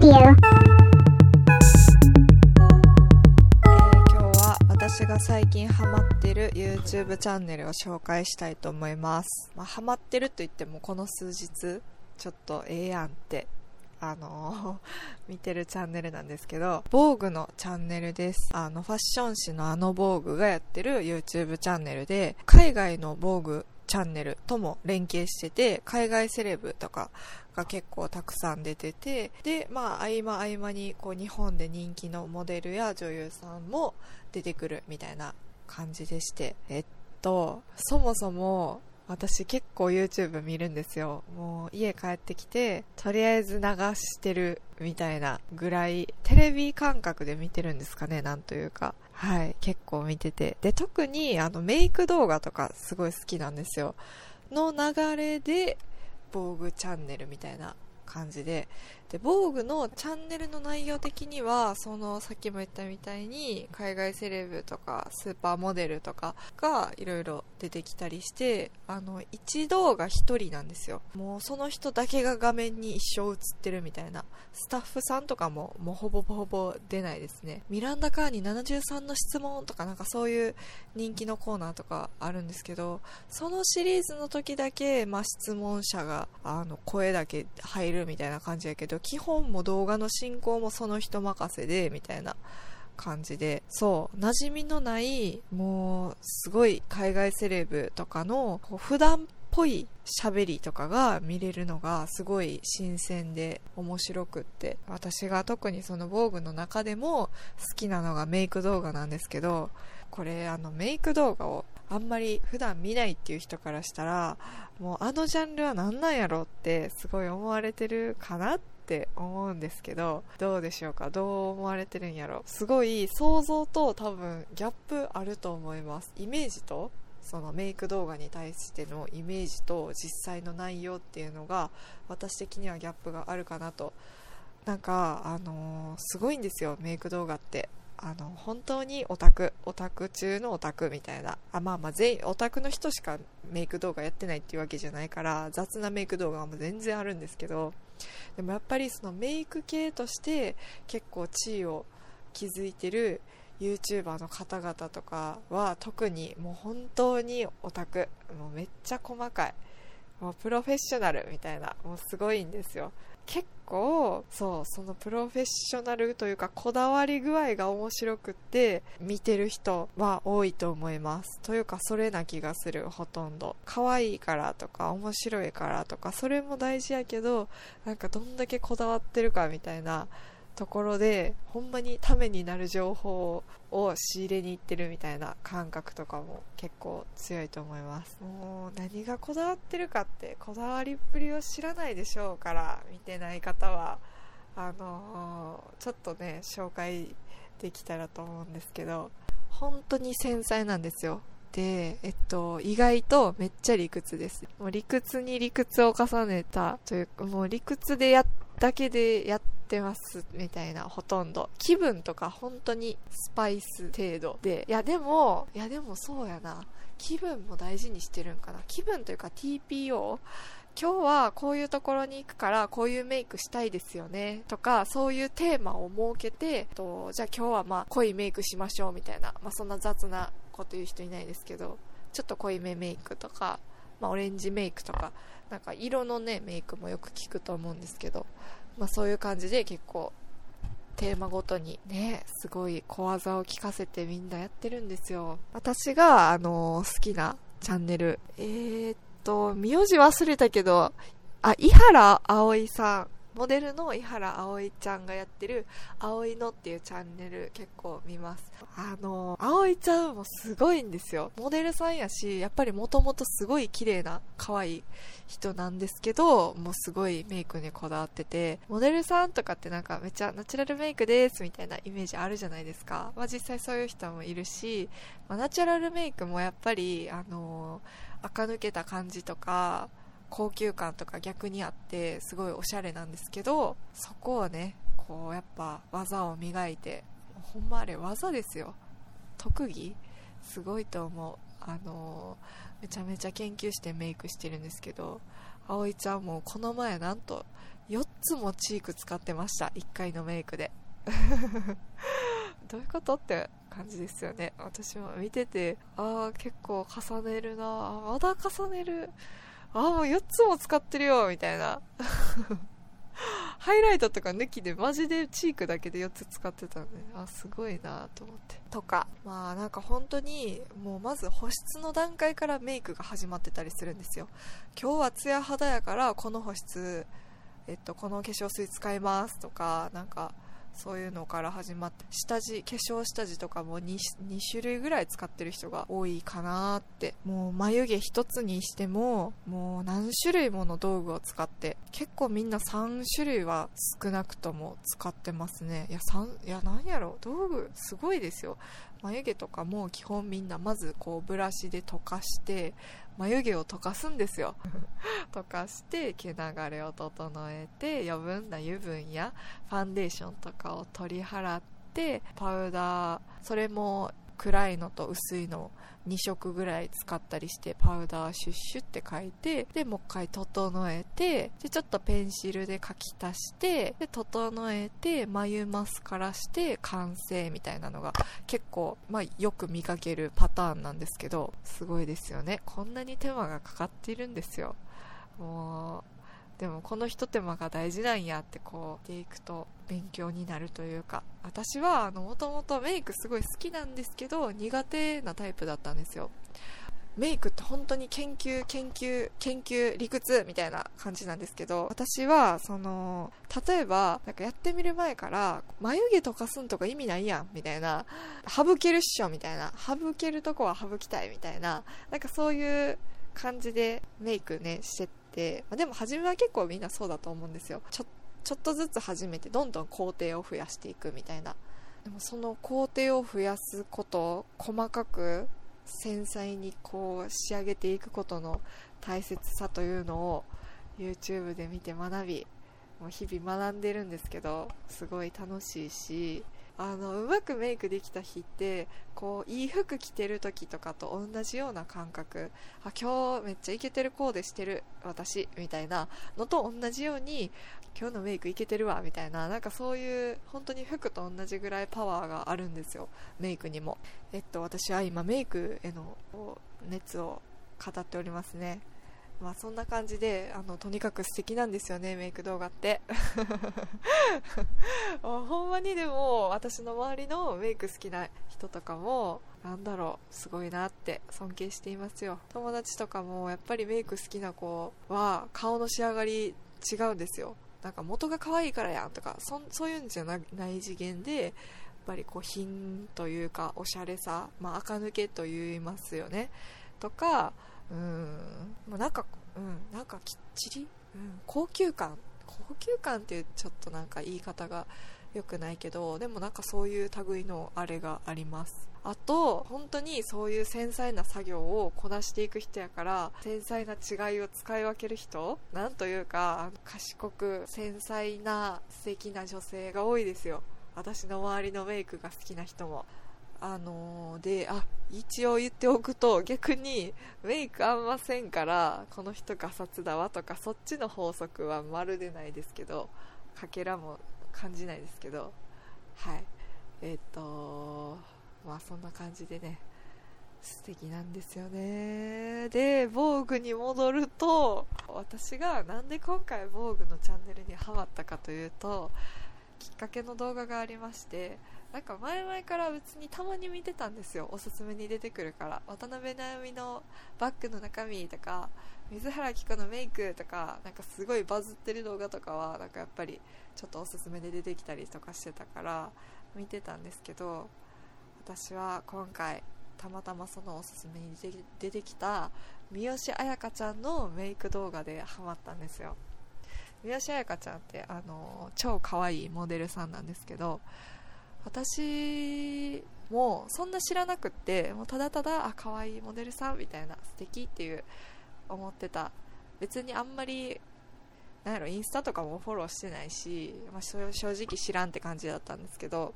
Radio. えー今日は私が最近ハマってる YouTube チャンネルを紹介したいと思います。まあ、ハマってると言ってもこの数日、ちょっとええやんって、あのー 見てるチャンネルなんですけど、防具のチャンネルです。あの、ファッション誌のあの防具がやってる YouTube チャンネルで、海外の防具チャンネルとも連携してて、海外セレブとかが結構たくさん出てて、で、まあ、合間合間に、こう、日本で人気のモデルや女優さんも出てくるみたいな感じでして、えっと、そもそも、私結構 YouTube 見るんですよ。もう家帰ってきて、とりあえず流してるみたいなぐらい、テレビ感覚で見てるんですかね、なんというか。はい、結構見てて。で、特にあのメイク動画とかすごい好きなんですよ。の流れで、防具チャンネルみたいな感じで。で、防具のチャンネルの内容的には、その、さっきも言ったみたいに、海外セレブとか、スーパーモデルとかがいろいろ出てきたりして、あの、一動画一人なんですよ。もうその人だけが画面に一生映ってるみたいな。スタッフさんとかも、もうほぼほぼ出ないですね。ミランダ・カーに73の質問とかなんかそういう人気のコーナーとかあるんですけど、そのシリーズの時だけ、まあ、質問者が、あの、声だけ入るみたいな感じやけど、基本も動画の進行もその人任せで、みたいな感じで、そう、馴染みのない、もう、すごい海外セレブとかの、普段っぽい喋りとかが見れるのがすごい新鮮で面白くって。私が特にその防具の中でも好きなのがメイク動画なんですけどこれあのメイク動画をあんまり普段見ないっていう人からしたらもうあのジャンルは何なんやろってすごい思われてるかなっって思うんですけどどうでしょうか？どう思われてるんやろ？すごい想像と多分ギャップあると思います。イメージとそのメイク動画に対してのイメージと実際の内容っていうのが私的にはギャップがあるかなと。なんかあのーすごいんですよメイク動画って。あの本当にオタクオタク中のオタクみたいな。あまあまあ全員オタクの人しかメイク動画やってないっていうわけじゃないから雑なメイク動画も全然あるんですけどでもやっぱりそのメイク系として結構地位を築いてる YouTuber の方々とかは特にもう本当にオタク。もうめっちゃ細かい。もうプロフェッショナルみたいな。もうすごいんですよ。結構そうそのプロフェッショナルというかこだわり具合が面白くって見てる人は多いと思います。というかそれな気がする。ほとんど。可愛いからとか面白いからとかそれも大事やけどなんかどんだけこだわってるかみたいなところでほんまにためになる情報を仕入れに行ってるみたいな感覚とかも結構強いと思いますもう何がこだわってるかってこだわりっぷりを知らないでしょうから見てない方はあのーちょっとね紹介できたらと思うんですけど本当に繊細なんですよで、えっと、意外とめっちゃ理屈です。もう理屈に理屈を重ねたというか、もう理屈でやっだけでやってますみたいなほとんど気分とか本当にスパイス程度で。いやでもいやでもそうやな。気分も大事にしてるんかな。気分というか TPO 今日はこういうところに行くからこういうメイクしたいですよね。とかそういうテーマを設けてとじゃあ今日はまあ濃いメイクしましょうみたいな、まあ、そんな雑なこと言う人いないですけどちょっと濃いめメイクとか、まあ、オレンジメイクとかなんか色のねメイクもよく聞くと思うんですけど、まあ、そういう感じで結構テーマごとにねすごい小技を聞かせてみんなやってるんですよ。私があの好きなチャンネル。えー、っと名字忘れたけどあ井原葵さん。モデルの井原葵ちゃんがやってる葵のっていうチャンネル結構見ます。あの葵ちゃんもすごいんですよ。モデルさんやしやっぱりもともとすごい綺麗な可愛い人なんですけどもうすごいメイクにこだわっててモデルさんとかってなんかめっちゃナチュラルメイクですみたいなイメージあるじゃないですか、まあ、実際そういう人もいるし、まあ、ナチュラルメイクもやっぱりあの垢抜けた感じとか高級感とか逆にあってすごいおしゃれなんですけどそこをねこうやっぱ技を磨いてほんまあれ技ですよ。特技？すごいと思う。あのめちゃめちゃ研究してメイクしてるんですけど葵ちゃんもこの前なんと4つもチーク使ってました。1回のメイクで。どういうことって感じですよね。私も見ててああ結構重ねるなあまだ重ねる。ああもう4つも使ってるよみたいなハイライトとか抜きでマジでチークだけで4つ使ってたんで、あ、すごいなと思って。とか、まあなんか本当に、もうまず保湿の段階からメイクが始まってたりするんですよ。今日はツヤ肌やからこの保湿、えっと、この化粧水使いますとか、なんか、そういうのから始まって下地化粧下地とかも 2, 2種類ぐらい使ってる人が多いかなって。もう眉毛一つにしてももう何種類もの道具を使って結構みんな3種類は少なくとも使ってますね。いや3いや何やろ道具すごいですよ。眉毛とかも基本みんなまずこうブラシで溶かして眉毛を溶かすんですよ。溶かして毛流れを整えて余分な油分やファンデーションとかを取り払ってパウダーそれも暗いのと薄いの2色ぐらい使ったりしてパウダーシュッシュって書いてでもう一回整えてでちょっとペンシルで書き足してで整えて眉マスカラして完成みたいなのが結構、まあ、よく見かけるパターンなんですけどすごいですよね。こんなに手間がかかっているんですよ。もうでもこのひと手間が大事なんやってこうしていくと勉強になるというか私はあのもともとメイクすごい好きなんですけど苦手なタイプだったんですよ。メイクって本当に研究研究研究理屈みたいな感じなんですけど私はその例えばなんかやってみる前から眉毛とかすんとか意味ないやんみたいな省けるっしょみたいな省けるとこは省きたいみたいななんかそういう感じでメイクねしてて、まあ、でも初めは結構みんなそうだと思うんですよ。ちょちょっとずつ始めてどんどん工程を増やしていくみたいな。でもその工程を増やすこと細かく繊細にこう仕上げていくことの大切さというのを YouTube で見て学びもう日々学んでるんですけどすごい楽しいしあのうまくメイクできた日ってこういい服着てる時とかと同じような感覚。あ今日めっちゃイケてるコーデしてる私みたいなのと同じように今日のメイクいけてるわみたいななんかそういう本当に服と同じぐらいパワーがあるんですよ。メイクにも。えっと私は今メイクへの熱を語っておりますね。まあそんな感じであのとにかく素敵なんですよねメイク動画って。ほんまにでも私の周りのメイク好きな人とかもなんだろうすごいなって尊敬していますよ。友達とかもやっぱりメイク好きな子は顔の仕上がり違うんですよ。なんか元が可愛いからやんとかそそういうんじゃない次元でやっぱりこう品というかおしゃれさ、まあ、垢抜けと言いますよね。とかうん。もうなんかうん。なんかきっちり、うん、高級感。高級感っていうちょっとなんか言い方が良くないけどでもなんかそういう類のあれがあります。あと本当にそういう繊細な作業をこなしていく人やから繊細な違いを使い分ける人？なんというか賢く繊細な素敵な女性が多いですよ。私の周りのメイクが好きな人も。あのー、で、あ、一応言っておくと、逆にメイクあんませんから、この人ガサツだわとか、そっちの法則はまるでないですけど、かけらも感じないですけど、はい。えっ、ー、と、まあそんな感じでね、素敵なんですよね。で、防具に戻ると、私がなんで今回防具のチャンネルにハマったかというと、きっかけの動画がありまして、なんか前々から別にたまに見てたんですよ。おすすめに出てくるから。渡辺直美のバッグの中身とか水原希子のメイクとかなんかすごいバズってる動画とかはなんかやっぱりちょっとおすすめで出てきたりとかしてたから見てたんですけど私は今回たまたまそのおすすめに出てきた三好彩香ちゃんのメイク動画でハマったんですよ。三好彩香ちゃんってあの超可愛いモデルさんなんですけど私もそんな知らなくってもうただただあ可愛いモデルさんみたいな素敵っていう思ってた。別にあんまりなんやろインスタとかもフォローしてないし、まあ、正直知らんって感じだったんですけど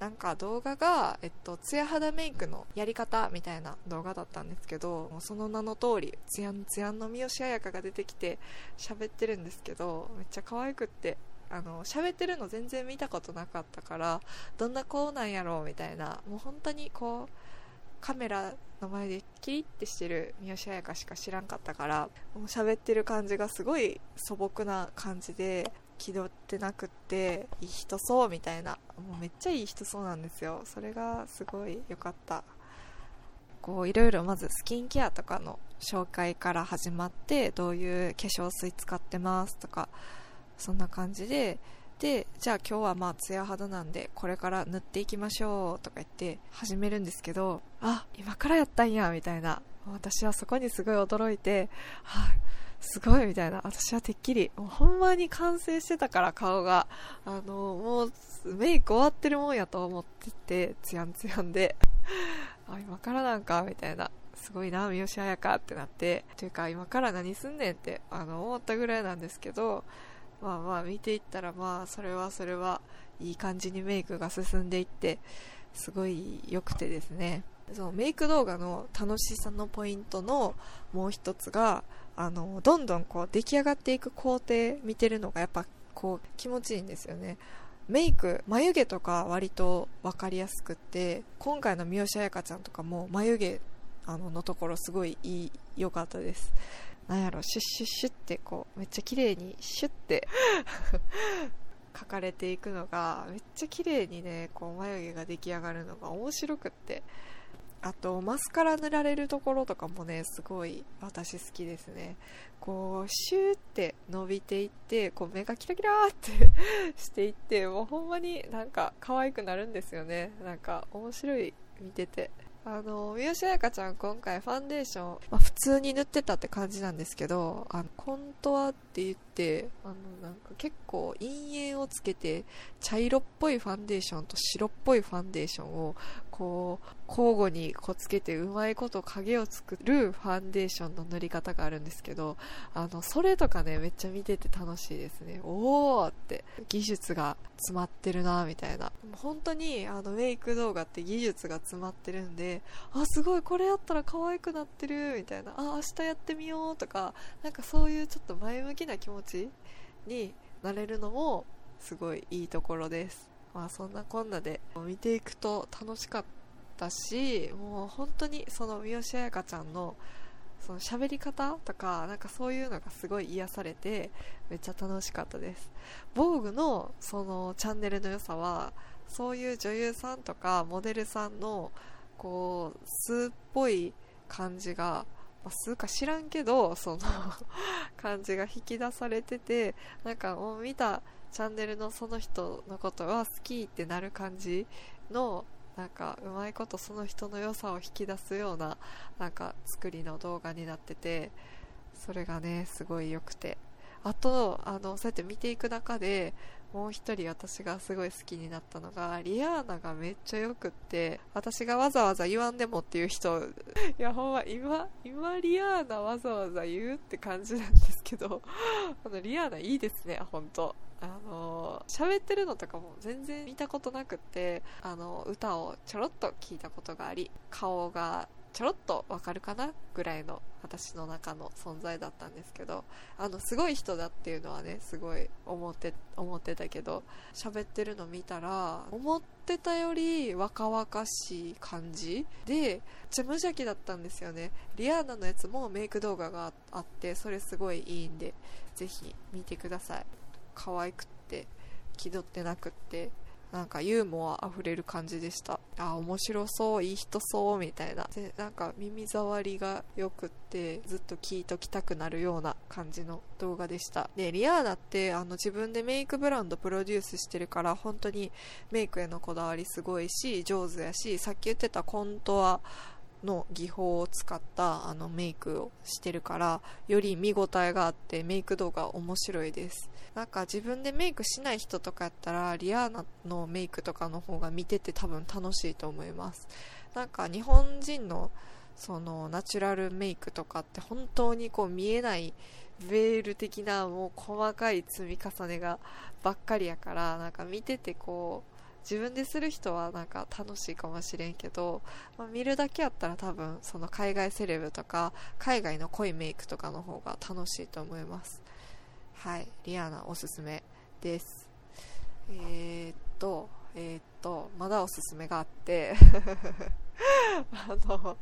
なんか動画が、えっと、ツヤ肌メイクのやり方みたいな動画だったんですけど、その名の通り、ツヤンツヤンの三好彩香が出てきて喋ってるんですけど、めっちゃ可愛くって、あの、喋ってるの全然見たことなかったから、どんな子なんやろうみたいな、もう本当にこう、カメラの前でキリッてしてる三好彩香しか知らんかったからもう喋ってる感じがすごい素朴な感じで気取ってなくっていい人そうみたいなもうめっちゃいい人そうなんですよ。それがすごい良かった。こういろいろまずスキンケアとかの紹介から始まってどういう化粧水使ってますとかそんな感じででじゃあ今日はまあツヤ肌なんでこれから塗っていきましょうとか言って始めるんですけどあ今からやったんやみたいな私はそこにすごい驚いてはい、すごいみたいな。私はてっきり、もうほんまに完成してたから顔が。あの、もうメイク終わってるもんやと思ってて、ツヤンツヤンで。あ、今からなんかみたいな。すごいな、三好彩香ってなって。というか、今から何すんねんって、あの、思ったぐらいなんですけど、まあまあ見ていったら、まあ、それはそれは、いい感じにメイクが進んでいって、すごい良くてですね。そのメイク動画の楽しさのポイントのもう一つが、あの、どんどんこう出来上がっていく工程見てるのがやっぱこう気持ちいいんですよね。メイク、眉毛とか割と分かりやすくって、今回の三好彩香ちゃんとかも眉毛あののところすごいいい、良かったです。なんやろ、シュッシュッシュってこう、めっちゃ綺麗にシュッて 描かれていくのが、めっちゃ綺麗にね、こう眉毛が出来上がるのが面白くって、あと、マスカラ塗られるところとかもね、すごい私好きですね。こう、シューって伸びていって、こう目がキラキラーって していって、もうほんまになんか可愛くなるんですよね。なんか面白い、見てて。あの、三好彩香ちゃん今回ファンデーション、まあ、普通に塗ってたって感じなんですけど、あの、コントアって言って、あの、なんか結構陰影をつけて、茶色っぽいファンデーションと白っぽいファンデーションを、こう、交互にこうつけてうまいこと影を作るファンデーションの塗り方があるんですけど、あの、それとかね、めっちゃ見てて楽しいですね。おーって、技術が詰まってるなみたいな。本当に、あの、メイク動画って技術が詰まってるんで、あ、すごい、これやったら可愛くなってる、みたいな。あ、明日やってみようとか、なんかそういうちょっと前向きな気持ちになれるのも、すごいいいところです。まあそんなこんなで見ていくと楽しかったし、もう本当にその三好彩香ちゃんのその喋り方とか、なんかそういうのがすごい癒されて、めっちゃ楽しかったです。防具のそのチャンネルの良さは、そういう女優さんとかモデルさんの、こう、素っぽい感じが、まあ、素か知らんけど、その 感じが引き出されてて、なんかもう見たチャンネルのその人のことは好きってなる感じのなんかうまいことその人の良さを引き出すようななんか作りの動画になっててそれがねすごい良くて。あとあのそうやって見ていく中でもう一人私がすごい好きになったのがリアーナがめっちゃ良くって私がわざわざ言わんでもっていう人。いやほんま今今リアーナわざわざ言うって感じなんですけど。あのリアーナいいですね本当。あの喋ってるのとかも全然見たことなくってあの歌をちょろっと聞いたことがあり顔がちょろっとわかるかなぐらいの私の中の存在だったんですけどあのすごい人だっていうのはねすごい思って思ってたけど喋ってるの見たら思ってたより若々しい感じでめっちゃ無邪気だったんですよね。リアーナのやつもメイク動画があってそれすごいいいんでぜひ見てください。可愛くって気取ってなくって。なんかユーモア溢れる感じでした。あ面白そういい人そうみたいな。でなんか耳障りがよくってずっと聞いときたくなるような感じの動画でした。でリアーナってあの自分でメイクブランドプロデュースしてるから本当にメイクへのこだわりすごいし上手やしさっき言ってたコントはの技法を使ったあのメイクをしてるからより見応えがあってメイク動画面白いです。なんか自分でメイクしない人とかやったらリアーナのメイクとかの方が見てて多分楽しいと思います。なんか日本人のそのナチュラルメイクとかって本当にこう見えないベール的なもう細かい積み重ねがばっかりやからなんか見ててこう自分でする人はなんか楽しいかもしれんけど、まあ、見るだけやったら多分その海外セレブとか海外の濃いメイクとかの方が楽しいと思います。はいリアナおすすめです。えー、っとえー、っとまだおすすめがあって。あの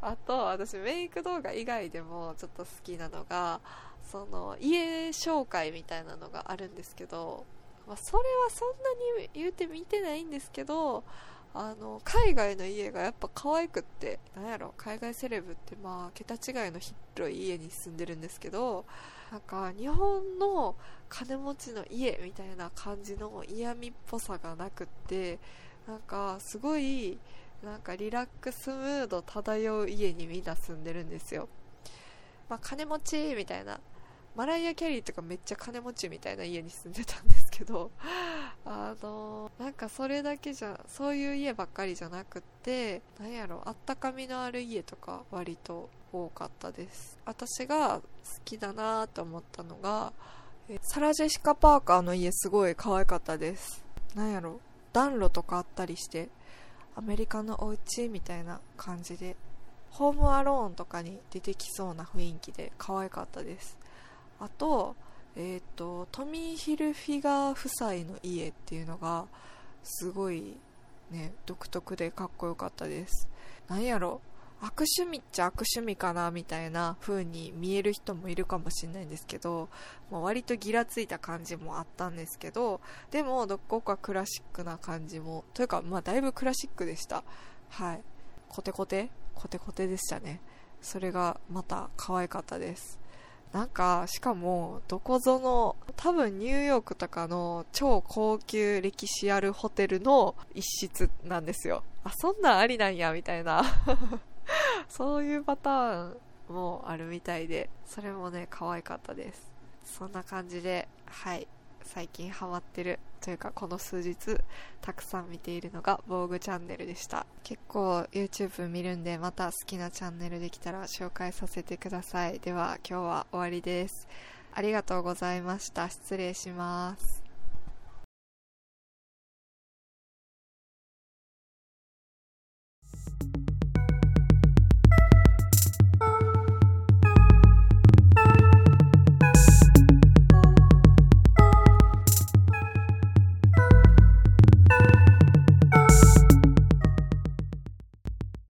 あと私メイク動画以外でもちょっと好きなのがその家紹介みたいなのがあるんですけど、まあ、それはそんなに言うて見てないんですけどあの海外の家がやっぱ可愛くってなんやろ海外セレブってまあ桁違いの広い家に住んでるんですけどなんか日本の金持ちの家みたいな感じの嫌味っぽさがなくってなんかすごいなんかリラックスムード漂う家にみんな住んでるんですよ。まあ金持ちみたいな。マライア・キャリーとかめっちゃ金持ちみたいな家に住んでたんですけど あのなんかそれだけじゃそういう家ばっかりじゃなくってなんやろあったかみのある家とか割と多かったです。私が好きだなと思ったのがサラ・ジェシカ・パーカーの家すごい可愛かったです。なんやろ暖炉とかあったりしてアメリカのお家みたいな感じでホームアローンとかに出てきそうな雰囲気で可愛かったです。あと,、えーと、トミー・ヒルフィガー夫妻の家っていうのがすごいね独特でかっこよかったです。なんやろ悪趣味っちゃ悪趣味かなみたいな風に見える人もいるかもしれないんですけど、まあ、割とギラついた感じもあったんですけどでもどこかクラシックな感じもというかまあだいぶクラシックでした。はい。コテコテ？コテコテでしたね。それがまた可愛かったです。なんか、しかも、どこぞの、多分ニューヨークとかの超高級歴史あるホテルの一室なんですよ。あ、そんなんありなんや、みたいな。そういうパターンもあるみたいで、それもね、可愛かったです。そんな感じで、はい、最近ハマってるというかこの数日たくさん見ているのが防具チャンネルでした。結構 YouTube 見るんでまた好きなチャンネルできたら紹介させてください。では今日は終わりです。ありがとうございました。失礼します。